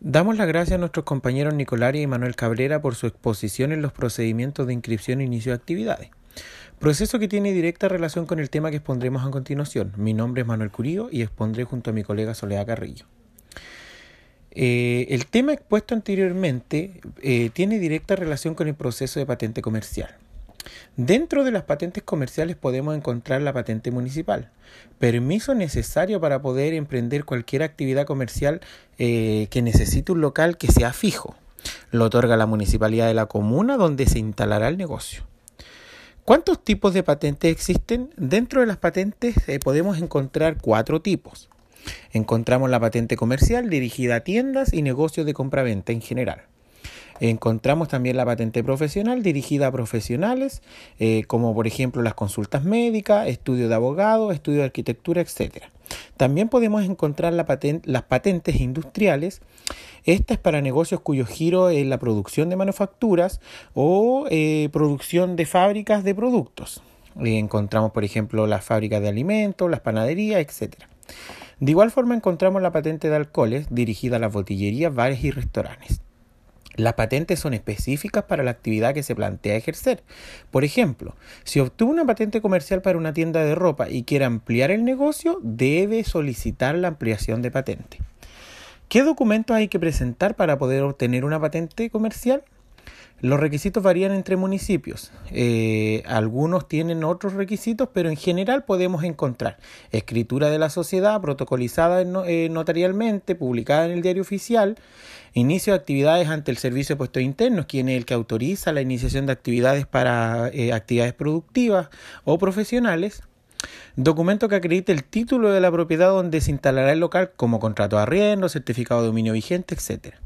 Damos las gracias a nuestros compañeros Nicolaria y Manuel Cabrera por su exposición en los procedimientos de inscripción e inicio de actividades. Proceso que tiene directa relación con el tema que expondremos a continuación. Mi nombre es Manuel Curío y expondré junto a mi colega Soledad Carrillo. Eh, el tema expuesto anteriormente eh, tiene directa relación con el proceso de patente comercial. Dentro de las patentes comerciales podemos encontrar la patente municipal, permiso necesario para poder emprender cualquier actividad comercial eh, que necesite un local que sea fijo. Lo otorga la municipalidad de la comuna donde se instalará el negocio. ¿Cuántos tipos de patentes existen? Dentro de las patentes eh, podemos encontrar cuatro tipos. Encontramos la patente comercial dirigida a tiendas y negocios de compraventa en general. Encontramos también la patente profesional dirigida a profesionales, eh, como por ejemplo las consultas médicas, estudio de abogado, estudio de arquitectura, etc. También podemos encontrar las patentes industriales. Esta es para negocios cuyo giro es la producción de manufacturas o eh, producción de fábricas de productos. encontramos, por ejemplo, las fábricas de alimentos, las panaderías, etc. De igual forma encontramos la patente de alcoholes dirigida a las botillerías, bares y restaurantes. Las patentes son específicas para la actividad que se plantea ejercer. Por ejemplo, si obtuvo una patente comercial para una tienda de ropa y quiere ampliar el negocio, debe solicitar la ampliación de patente. ¿Qué documentos hay que presentar para poder obtener una patente comercial? Los requisitos varían entre municipios. Eh, algunos tienen otros requisitos, pero en general podemos encontrar escritura de la sociedad protocolizada eh, notarialmente, publicada en el diario oficial, inicio de actividades ante el Servicio de Puestos Internos, quien es el que autoriza la iniciación de actividades para eh, actividades productivas o profesionales, documento que acredite el título de la propiedad donde se instalará el local como contrato de arriendo, certificado de dominio vigente, etcétera.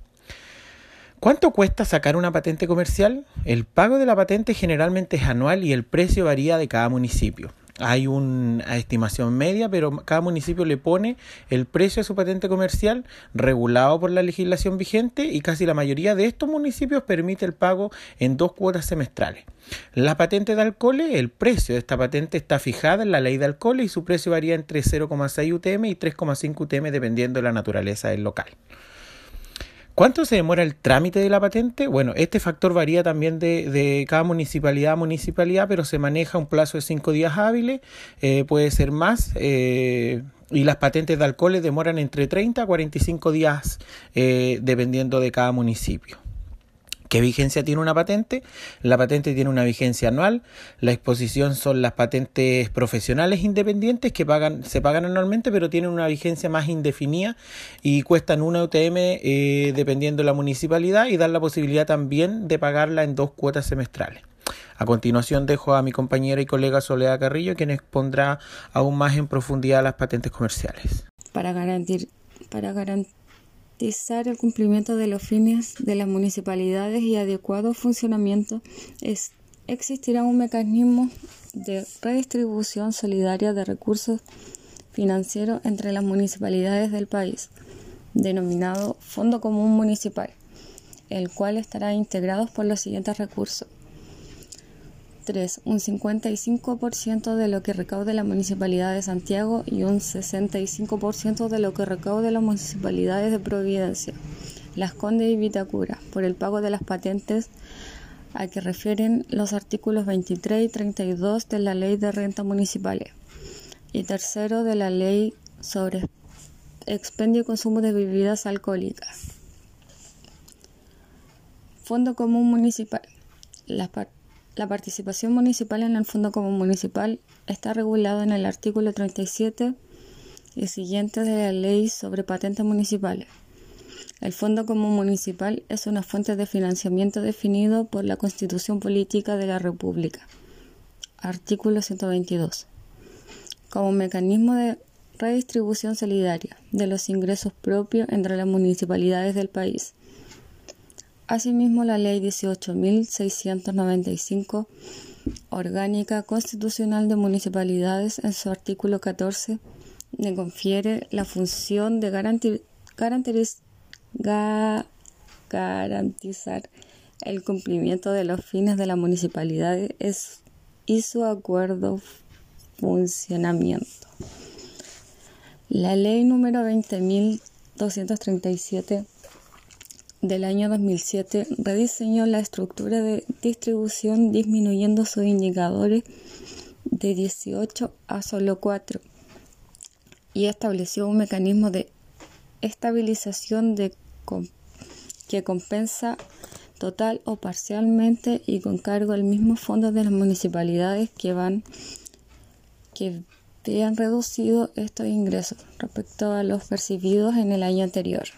¿Cuánto cuesta sacar una patente comercial? El pago de la patente generalmente es anual y el precio varía de cada municipio. Hay una estimación media, pero cada municipio le pone el precio de su patente comercial regulado por la legislación vigente y casi la mayoría de estos municipios permite el pago en dos cuotas semestrales. La patente de alcohol, el precio de esta patente está fijada en la ley de alcohol y su precio varía entre 0,6 UTM y 3,5 UTM dependiendo de la naturaleza del local. ¿Cuánto se demora el trámite de la patente? Bueno, este factor varía también de, cada municipalidad a municipalidad, pero se maneja un plazo de cinco días hábiles, eh, puede ser más, eh, y las patentes de alcoholes demoran entre 30 a 45 días, eh, dependiendo de cada municipio. ¿Qué vigencia tiene una patente? La patente tiene una vigencia anual. La exposición son las patentes profesionales independientes que pagan, se pagan anualmente, pero tienen una vigencia más indefinida y cuestan una UTM eh, dependiendo de la municipalidad y dan la posibilidad también de pagarla en dos cuotas semestrales. A continuación dejo a mi compañera y colega Soledad Carrillo, quien expondrá aún más en profundidad las patentes comerciales. Para, garantir, para garantizar el cumplimiento de los fines de las municipalidades y adecuado funcionamiento, existirá un mecanismo de redistribución solidaria de recursos financieros entre las municipalidades del país, denominado Fondo Común Municipal, el cual estará integrado por los siguientes recursos 3. Un 55% de lo que recaude la Municipalidad de Santiago y un 65% de lo que recaude las municipalidades de Providencia, Las Condes y Vitacura, por el pago de las patentes a que refieren los artículos 23 y 32 de la Ley de Renta Municipales y tercero de la Ley sobre expendio y consumo de bebidas alcohólicas. Fondo Común Municipal. Las la participación municipal en el Fondo Común Municipal está regulada en el artículo 37 y siguiente de la Ley sobre Patentes Municipales. El Fondo Común Municipal es una fuente de financiamiento definido por la Constitución Política de la República. Artículo 122. Como mecanismo de redistribución solidaria de los ingresos propios entre las municipalidades del país Asimismo, la Ley 18.695, Orgánica Constitucional de Municipalidades, en su artículo 14, le confiere la función de garantizar el cumplimiento de los fines de la municipalidad y su acuerdo funcionamiento. La ley número 20.237 del año 2007 rediseñó la estructura de distribución disminuyendo sus indicadores de 18 a solo 4 y estableció un mecanismo de estabilización que compensa total o parcialmente y con cargo al mismo fondo de las municipalidades que van que vean reducido estos ingresos respecto a los percibidos en el año anterior.